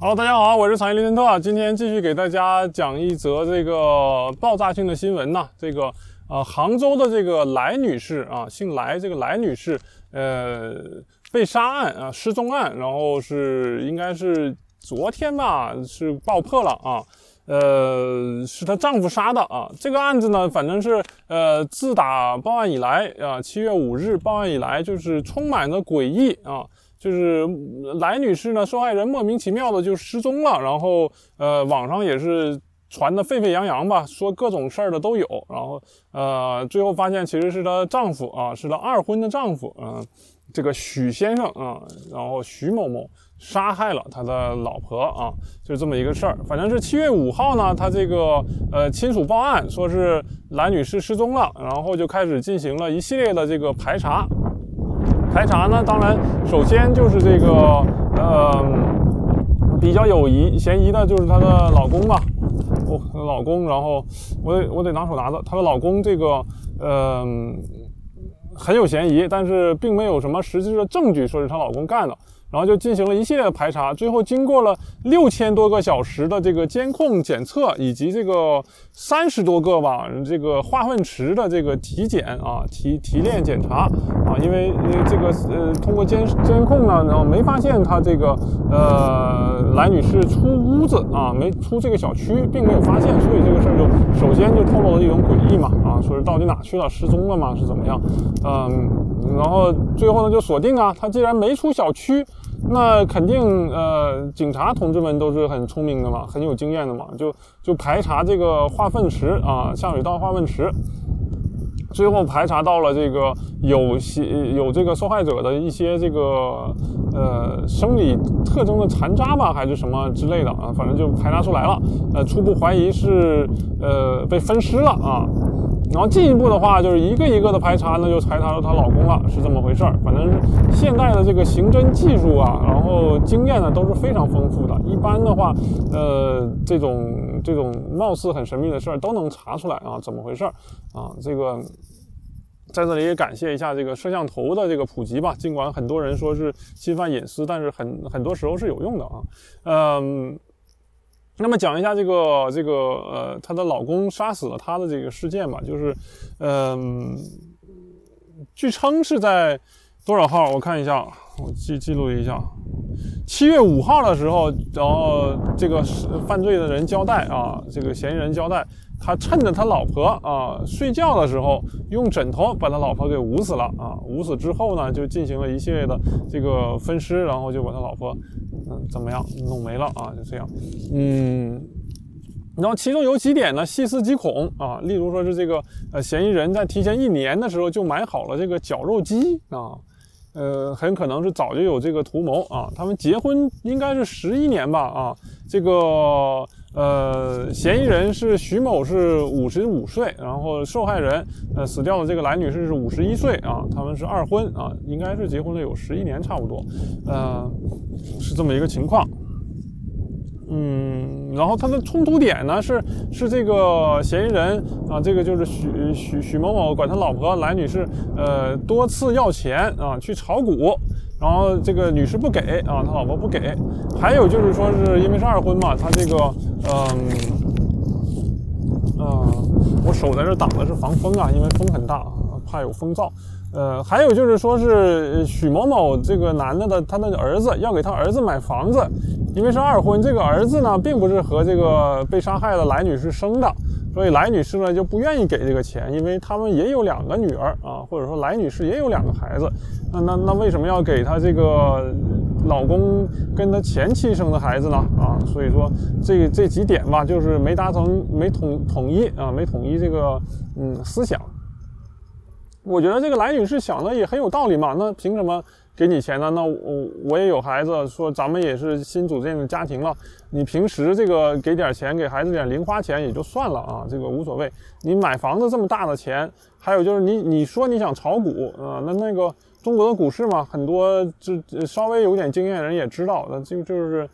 Hello，大家好，我是产业林森特，今天继续给大家讲一则这个爆炸性的新闻呐。这个呃，杭州的这个来女士啊，姓来，这个来女士呃被杀案啊，失踪案，然后是应该是昨天吧，是爆破了啊。呃，是她丈夫杀的啊。这个案子呢，反正是呃，自打报案以来啊，七月五日报案以来，就是充满了诡异啊。就是来女士呢，受害人莫名其妙的就失踪了，然后呃，网上也是传的沸沸扬扬吧，说各种事儿的都有，然后呃，最后发现其实是她丈夫啊，是她二婚的丈夫，嗯，这个许先生啊，然后许某某杀害了他的老婆啊，就这么一个事儿。反正是七月五号呢，他这个呃亲属报案说是来女士失踪了，然后就开始进行了一系列的这个排查。排查呢，当然首先就是这个，呃，比较有疑嫌疑的就是她的老公吧，我，老公，然后我得我得拿手拿着她的老公，这个，呃，很有嫌疑，但是并没有什么实质的证据说是她老公干的。然后就进行了一系列的排查，最后经过了六千多个小时的这个监控检测，以及这个三十多个吧这个化粪池的这个体检啊提提炼检查啊，因为这个呃通过监监控呢，然后没发现他这个呃来女士出屋子啊，没出这个小区，并没有发现，所以这个事儿就首先就透露了一种诡异嘛啊，说是到底哪去了，失踪了吗？是怎么样？嗯，然后最后呢就锁定啊，他既然没出小区。那肯定，呃，警察同志们都是很聪明的嘛，很有经验的嘛，就就排查这个化粪池啊，下水道化粪池，最后排查到了这个有些有这个受害者的一些这个呃生理特征的残渣吧，还是什么之类的啊，反正就排查出来了，呃，初步怀疑是呃被分尸了啊。然后进一步的话，就是一个一个的排查，那就排查到她老公了，是这么回事儿。反正现代的这个刑侦技术啊，然后经验呢都是非常丰富的。一般的话，呃，这种这种貌似很神秘的事儿都能查出来啊，怎么回事儿啊？这个在这里也感谢一下这个摄像头的这个普及吧。尽管很多人说是侵犯隐私，但是很很多时候是有用的啊。嗯。那么讲一下这个这个呃，她的老公杀死了她的这个事件吧，就是，嗯，据称是在多少号？我看一下，我记记录一下，七月五号的时候，然后这个犯罪的人交代啊，这个嫌疑人交代。他趁着他老婆啊睡觉的时候，用枕头把他老婆给捂死了啊！捂死之后呢，就进行了一系列的这个分尸，然后就把他老婆怎么样弄没了啊？就这样，嗯，然后其中有几点呢，细思极恐啊，例如说是这个呃嫌疑人在提前一年的时候就买好了这个绞肉机啊，呃，很可能是早就有这个图谋啊。他们结婚应该是十一年吧啊，这个。呃，嫌疑人是徐某，是五十五岁，然后受害人，呃，死掉的这个来女士是五十一岁啊，他们是二婚啊，应该是结婚了有十一年差不多，呃，是这么一个情况。嗯，然后他的冲突点呢是是这个嫌疑人啊，这个就是许许许某某管他老婆来女士，呃，多次要钱啊，去炒股。然后这个女士不给啊，他老婆不给。还有就是说是因为是二婚嘛，他这个嗯嗯，我手在这挡的是防风啊，因为风很大，怕有风噪。呃，还有就是说是许某某这个男的的他的儿子要给他儿子买房子，因为是二婚，这个儿子呢并不是和这个被杀害的来女士生的。所以来女士呢就不愿意给这个钱，因为他们也有两个女儿啊，或者说来女士也有两个孩子，那那那为什么要给她这个老公跟她前妻生的孩子呢？啊，所以说这这几点吧，就是没达成没统统一啊，没统一这个嗯思想。我觉得这个来女士想的也很有道理嘛，那凭什么？给你钱呢？那我我也有孩子，说咱们也是新组建的家庭了。你平时这个给点钱，给孩子点零花钱也就算了啊，这个无所谓。你买房子这么大的钱，还有就是你你说你想炒股啊，那那个中国的股市嘛，很多就稍微有点经验的人也知道，那就就是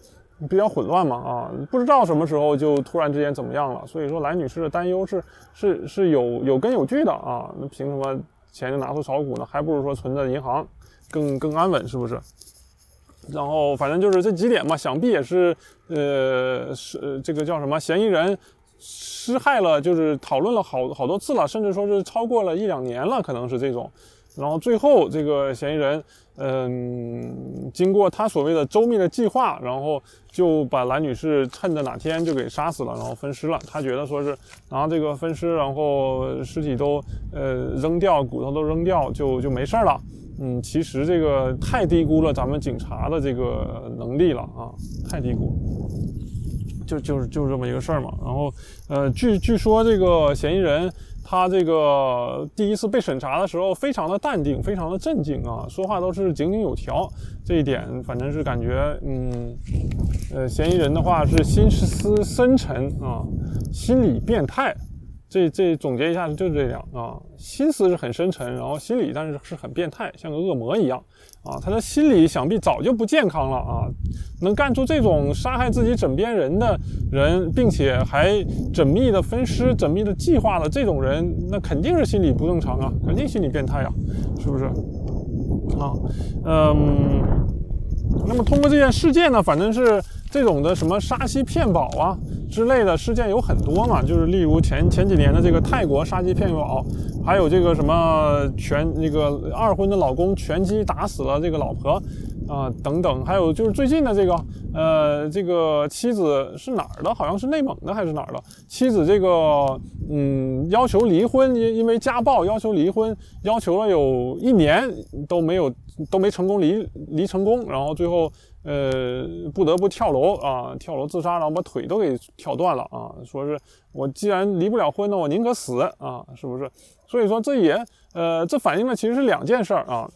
比较混乱嘛啊，不知道什么时候就突然之间怎么样了。所以说，来女士的担忧是是是有有根有据的啊。那凭什么钱就拿出炒股呢？还不如说存在银行。更更安稳是不是？然后反正就是这几点嘛，想必也是呃是这个叫什么嫌疑人施害了，就是讨论了好好多次了，甚至说是超过了一两年了，可能是这种。然后最后这个嫌疑人，嗯，经过他所谓的周密的计划，然后就把蓝女士趁着哪天就给杀死了，然后分尸了。他觉得说是拿这个分尸，然后尸体都呃扔掉，骨头都扔掉，就就没事了。嗯，其实这个太低估了咱们警察的这个能力了啊，太低估。就就是就是这么一个事儿嘛。然后呃，据据说这个嫌疑人。他这个第一次被审查的时候，非常的淡定，非常的镇静啊，说话都是井井有条。这一点，反正是感觉，嗯，呃，嫌疑人的话是心思深沉啊，心理变态。这这总结一下就是这样啊，心思是很深沉，然后心理但是是很变态，像个恶魔一样。啊，他的心理想必早就不健康了啊！能干出这种杀害自己枕边人的人，并且还缜密的分尸、缜密的计划的这种人，那肯定是心理不正常啊，肯定心理变态啊，是不是？啊，嗯，那么通过这件事件呢，反正是这种的什么杀妻骗保啊之类的事件有很多嘛，就是例如前前几年的这个泰国杀妻骗保。还有这个什么拳，那个二婚的老公拳击打死了这个老婆，啊等等，还有就是最近的这个，呃，这个妻子是哪儿的？好像是内蒙的还是哪儿的？妻子这个，嗯，要求离婚，因因为家暴要求离婚，要求了有一年都没有都没成功离离成功，然后最后。呃，不得不跳楼啊，跳楼自杀，然后把腿都给跳断了啊！说是我既然离不了婚呢，我宁可死啊，是不是？所以说这也呃，这反映了其实是两件事儿啊。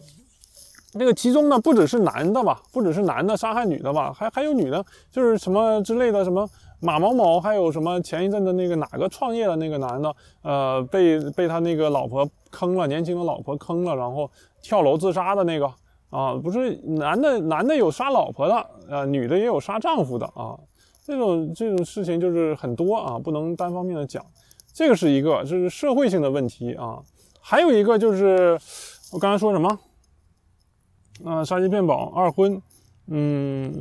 那个其中呢，不只是男的吧，不只是男的杀害女的吧，还还有女的，就是什么之类的，什么马某某，还有什么前一阵的那个哪个创业的那个男的，呃，被被他那个老婆坑了，年轻的老婆坑了，然后跳楼自杀的那个。啊，不是男的，男的有杀老婆的，呃，女的也有杀丈夫的啊，这种这种事情就是很多啊，不能单方面的讲，这个是一个，这是社会性的问题啊，还有一个就是我刚才说什么，啊，杀妻骗保、二婚，嗯。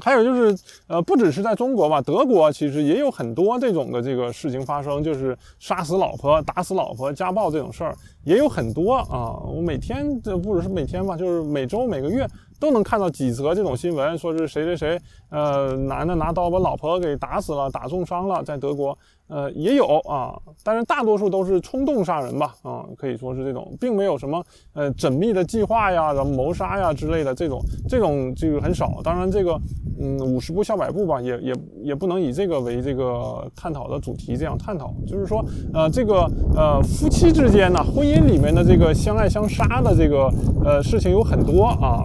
还有就是，呃，不只是在中国吧，德国其实也有很多这种的这个事情发生，就是杀死老婆、打死老婆、家暴这种事儿也有很多啊。我每天这不只是每天吧，就是每周、每个月都能看到几则这种新闻，说是谁谁谁，呃，男的拿刀把老婆给打死了、打重伤了，在德国。呃，也有啊，但是大多数都是冲动杀人吧，啊，可以说是这种，并没有什么呃缜密的计划呀，然后谋杀呀之类的这种，这种这个很少。当然，这个嗯，五十步笑百步吧，也也也不能以这个为这个探讨的主题这样探讨。就是说，呃，这个呃夫妻之间呢，婚姻里面的这个相爱相杀的这个呃事情有很多啊。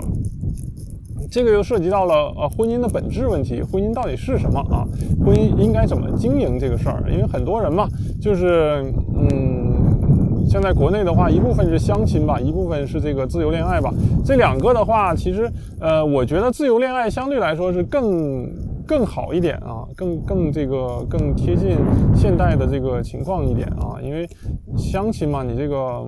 这个又涉及到了呃婚姻的本质问题，婚姻到底是什么啊？婚姻应该怎么经营这个事儿？因为很多人嘛，就是嗯，现在国内的话，一部分是相亲吧，一部分是这个自由恋爱吧。这两个的话，其实呃，我觉得自由恋爱相对来说是更更好一点啊，更更这个更贴近现代的这个情况一点啊，因为相亲嘛，你这个。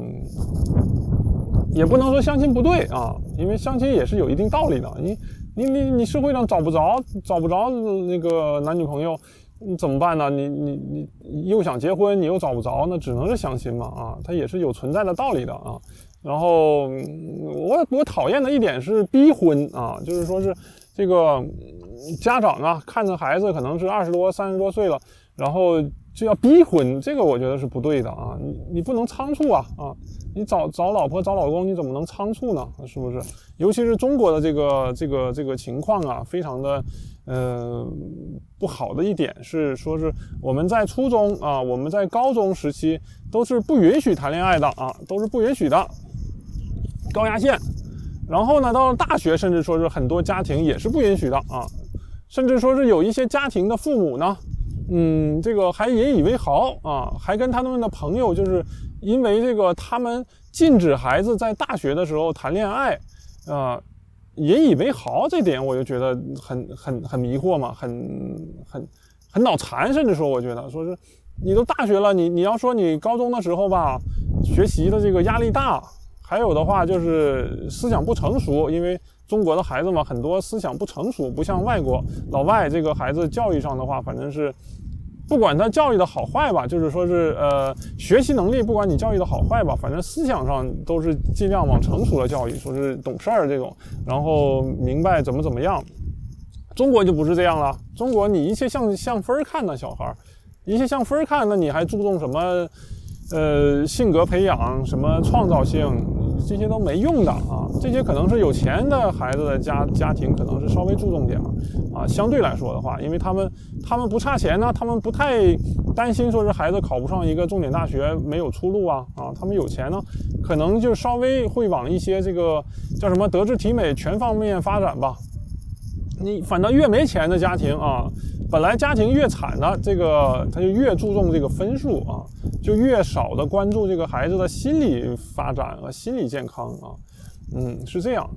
也不能说相亲不对啊，因为相亲也是有一定道理的。你你你你社会上找不着找不着那个男女朋友，你怎么办呢？你你你又想结婚，你又找不着，那只能是相亲嘛啊，它也是有存在的道理的啊。然后我我讨厌的一点是逼婚啊，就是说是这个家长啊，看着孩子可能是二十多三十多岁了，然后就要逼婚，这个我觉得是不对的啊，你你不能仓促啊啊。你找找老婆找老公，你怎么能仓促呢？是不是？尤其是中国的这个这个这个情况啊，非常的呃不好的一点是，说是我们在初中啊，我们在高中时期都是不允许谈恋爱的啊，都是不允许的高压线。然后呢，到了大学，甚至说是很多家庭也是不允许的啊，甚至说是有一些家庭的父母呢，嗯，这个还引以为豪啊，还跟他们的朋友就是。因为这个，他们禁止孩子在大学的时候谈恋爱，啊，引以为豪，这点我就觉得很很很迷惑嘛，很很很脑残，甚至说，我觉得说是你都大学了，你你要说你高中的时候吧，学习的这个压力大，还有的话就是思想不成熟，因为中国的孩子嘛，很多思想不成熟，不像外国老外这个孩子教育上的话，反正是不管他教育的好坏吧，就是说是呃学习能力，不管你教育的好坏吧，反正思想上都是尽量往成熟的教育，说是懂事儿这种，然后明白怎么怎么样。中国就不是这样了，中国你一切向向分儿看呢，小孩儿一切向分儿看，那你还注重什么？呃，性格培养什么创造性，这些都没用的啊！这些可能是有钱的孩子的家家庭，可能是稍微注重点啊。相对来说的话，因为他们他们不差钱呢，他们不太担心说是孩子考不上一个重点大学没有出路啊啊！他们有钱呢，可能就稍微会往一些这个叫什么德智体美全方面发展吧。你反倒越没钱的家庭啊。本来家庭越惨的，这个他就越注重这个分数啊，就越少的关注这个孩子的心理发展和心理健康啊，嗯，是这样，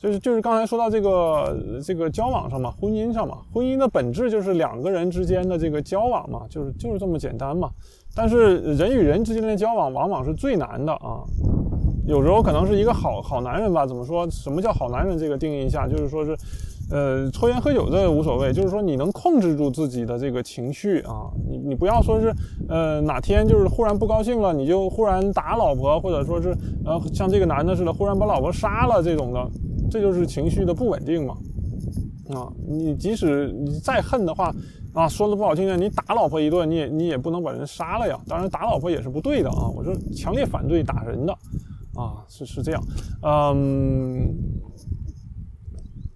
就是就是刚才说到这个这个交往上嘛，婚姻上嘛，婚姻的本质就是两个人之间的这个交往嘛，就是就是这么简单嘛。但是人与人之间的交往往往是最难的啊，有时候可能是一个好好男人吧，怎么说？什么叫好男人？这个定义一下，就是说是。呃，抽烟喝酒这无所谓，就是说你能控制住自己的这个情绪啊，你你不要说是，呃，哪天就是忽然不高兴了，你就忽然打老婆，或者说是，呃，像这个男的似的，忽然把老婆杀了这种的，这就是情绪的不稳定嘛。啊，你即使你再恨的话，啊，说的不好听点，你打老婆一顿，你也你也不能把人杀了呀。当然打老婆也是不对的啊，我是强烈反对打人的，啊，是是这样，嗯。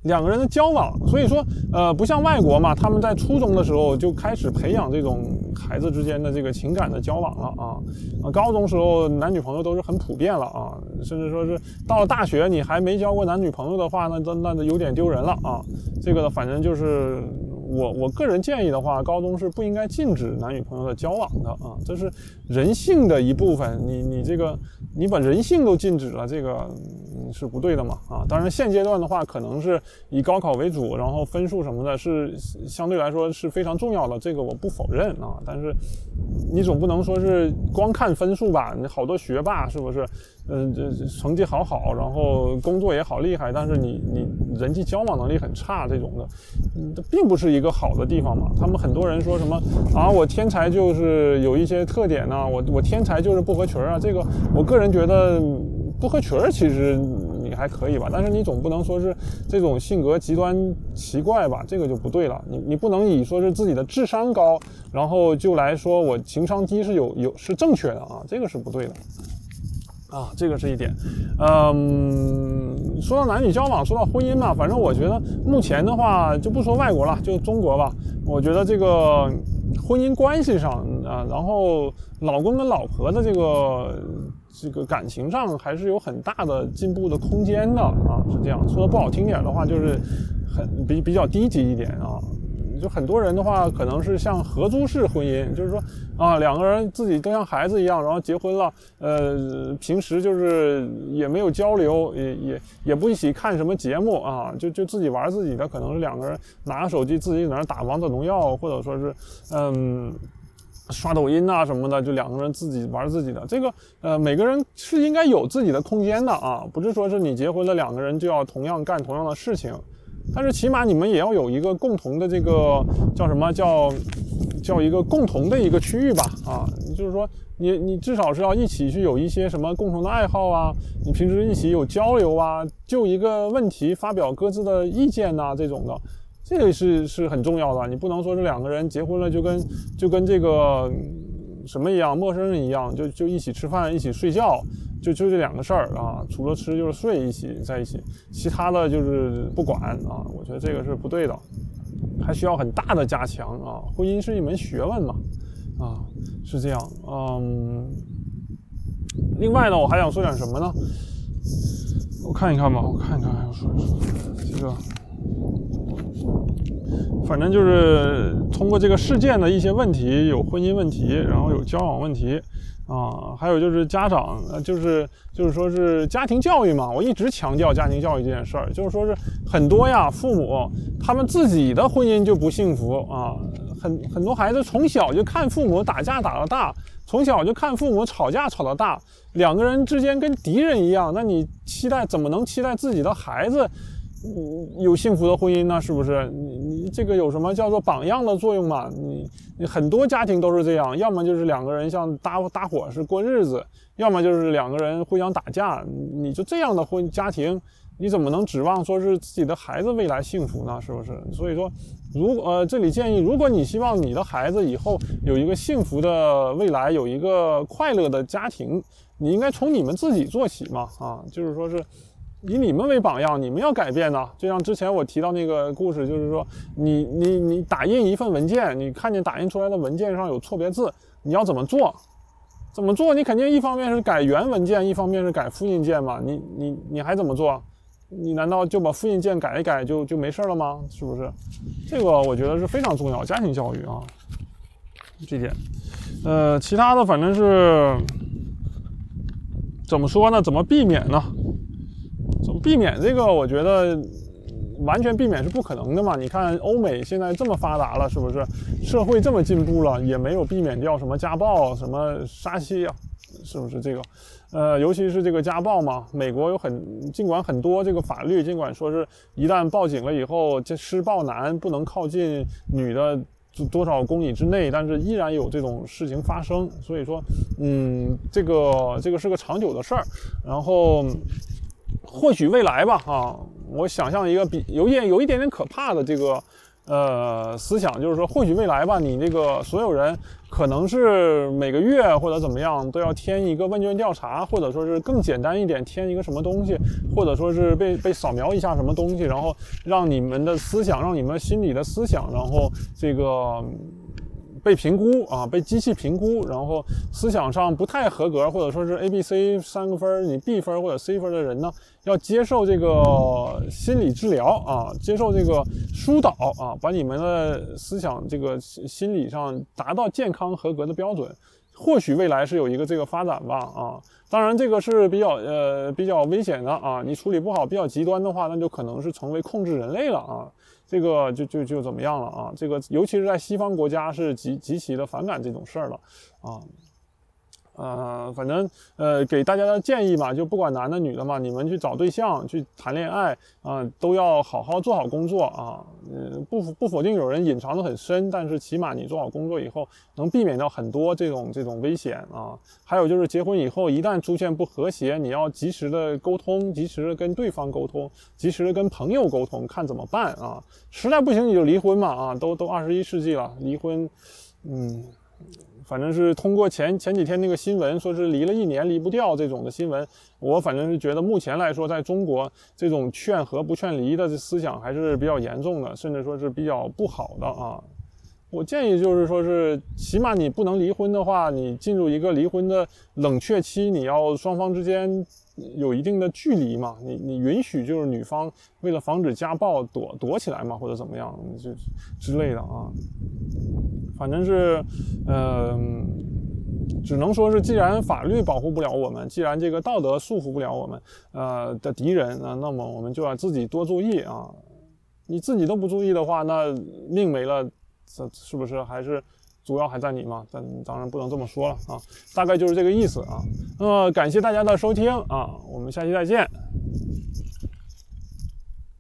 两个人的交往，所以说，呃，不像外国嘛，他们在初中的时候就开始培养这种孩子之间的这个情感的交往了啊，啊，高中时候男女朋友都是很普遍了啊，甚至说是到了大学你还没交过男女朋友的话，那那那有点丢人了啊，这个，反正就是。我我个人建议的话，高中是不应该禁止男女朋友的交往的啊，这是人性的一部分。你你这个你把人性都禁止了，这个是不对的嘛啊。当然现阶段的话，可能是以高考为主，然后分数什么的是相对来说是非常重要的，这个我不否认啊。但是你总不能说是光看分数吧？你好多学霸是不是？嗯，这成绩好好，然后工作也好厉害，但是你你人际交往能力很差，这种的，这并不是一个好的地方嘛。他们很多人说什么啊，我天才就是有一些特点呢，我我天才就是不合群啊。这个我个人觉得不合群儿其实你还可以吧，但是你总不能说是这种性格极端奇怪吧，这个就不对了。你你不能以说是自己的智商高，然后就来说我情商低是有有是正确的啊，这个是不对的。啊，这个是一点，嗯，说到男女交往，说到婚姻嘛，反正我觉得目前的话，就不说外国了，就中国吧。我觉得这个婚姻关系上啊，然后老公跟老婆的这个这个感情上，还是有很大的进步的空间的啊，是这样。说的不好听点的话，就是很比比较低级一点啊。就很多人的话，可能是像合租式婚姻，就是说啊，两个人自己都像孩子一样，然后结婚了，呃，平时就是也没有交流，也也也不一起看什么节目啊，就就自己玩自己的，可能是两个人拿着手机自己在那打王者荣耀，或者说是嗯刷抖音啊什么的，就两个人自己玩自己的。这个呃，每个人是应该有自己的空间的啊，不是说是你结婚了两个人就要同样干同样的事情。但是起码你们也要有一个共同的这个叫什么叫叫一个共同的一个区域吧啊，就是说你你至少是要一起去有一些什么共同的爱好啊，你平时一起有交流啊，就一个问题发表各自的意见呐这种的，这个是是很重要的。你不能说这两个人结婚了就跟就跟这个什么一样陌生人一样，就就一起吃饭一起睡觉。就就这两个事儿啊，除了吃就是睡，一起在一起，其他的就是不管啊。我觉得这个是不对的，还需要很大的加强啊。婚姻是一门学问嘛，啊，是这样。嗯，另外呢，我还想说点什么呢？我看一看吧，我看一看还要说一说这个，反正就是通过这个事件的一些问题，有婚姻问题，然后有交往问题。啊，还有就是家长，就是就是说是家庭教育嘛，我一直强调家庭教育这件事儿，就是说是很多呀，父母他们自己的婚姻就不幸福啊，很很多孩子从小就看父母打架打到大，从小就看父母吵架吵到大，两个人之间跟敌人一样，那你期待怎么能期待自己的孩子，有幸福的婚姻呢？是不是？你你这个有什么叫做榜样的作用嘛？你你很多家庭都是这样，要么就是两个人像搭搭伙是过日子，要么就是两个人互相打架。你就这样的婚家庭，你怎么能指望说是自己的孩子未来幸福呢？是不是？所以说，如果呃，这里建议，如果你希望你的孩子以后有一个幸福的未来，有一个快乐的家庭，你应该从你们自己做起嘛。啊，就是说是。以你们为榜样，你们要改变呢。就像之前我提到那个故事，就是说，你你你打印一份文件，你看见打印出来的文件上有错别字，你要怎么做？怎么做？你肯定一方面是改原文件，一方面是改复印件嘛。你你你还怎么做？你难道就把复印件改一改就就没事了吗？是不是？这个我觉得是非常重要，家庭教育啊，这点。呃，其他的反正是怎么说呢？怎么避免呢？避免这个？我觉得完全避免是不可能的嘛。你看欧美现在这么发达了，是不是？社会这么进步了，也没有避免掉什么家暴、什么杀妻啊，是不是这个？呃，尤其是这个家暴嘛，美国有很尽管很多这个法律，尽管说是一旦报警了以后，这施暴男不能靠近女的多少公里之内，但是依然有这种事情发生。所以说，嗯，这个这个是个长久的事儿，然后。或许未来吧，啊，我想象一个比有点有一点点可怕的这个呃思想，就是说，或许未来吧，你这个所有人可能是每个月或者怎么样都要填一个问卷调查，或者说是更简单一点，填一个什么东西，或者说是被被扫描一下什么东西，然后让你们的思想，让你们心里的思想，然后这个。被评估啊，被机器评估，然后思想上不太合格，或者说是 A、B、C 三个分，你 B 分或者 C 分的人呢，要接受这个心理治疗啊，接受这个疏导啊，把你们的思想这个心理上达到健康合格的标准。或许未来是有一个这个发展吧啊，当然这个是比较呃比较危险的啊，你处理不好比较极端的话，那就可能是成为控制人类了啊。这个就就就怎么样了啊？这个尤其是在西方国家是极极其的反感这种事儿了啊。呃，反正呃，给大家的建议嘛，就不管男的女的嘛，你们去找对象、去谈恋爱啊，都要好好做好工作啊。嗯，不不否定有人隐藏的很深，但是起码你做好工作以后，能避免掉很多这种这种危险啊。还有就是结婚以后，一旦出现不和谐，你要及时的沟通，及时的跟对方沟通，及时的跟朋友沟通，看怎么办啊。实在不行你就离婚嘛啊，都都二十一世纪了，离婚，嗯。反正是通过前前几天那个新闻，说是离了一年离不掉这种的新闻，我反正是觉得目前来说，在中国这种劝和不劝离的思想还是比较严重的，甚至说是比较不好的啊。我建议就是说是，起码你不能离婚的话，你进入一个离婚的冷却期，你要双方之间有一定的距离嘛，你你允许就是女方为了防止家暴躲躲起来嘛，或者怎么样就之类的啊。反正是，嗯，只能说是，既然法律保护不了我们，既然这个道德束缚不了我们，呃的敌人啊，那么我们就要自己多注意啊。你自己都不注意的话，那命没了，这是不是还是主要还在你嘛？但当然不能这么说了啊，大概就是这个意思啊。那么感谢大家的收听啊，我们下期再见。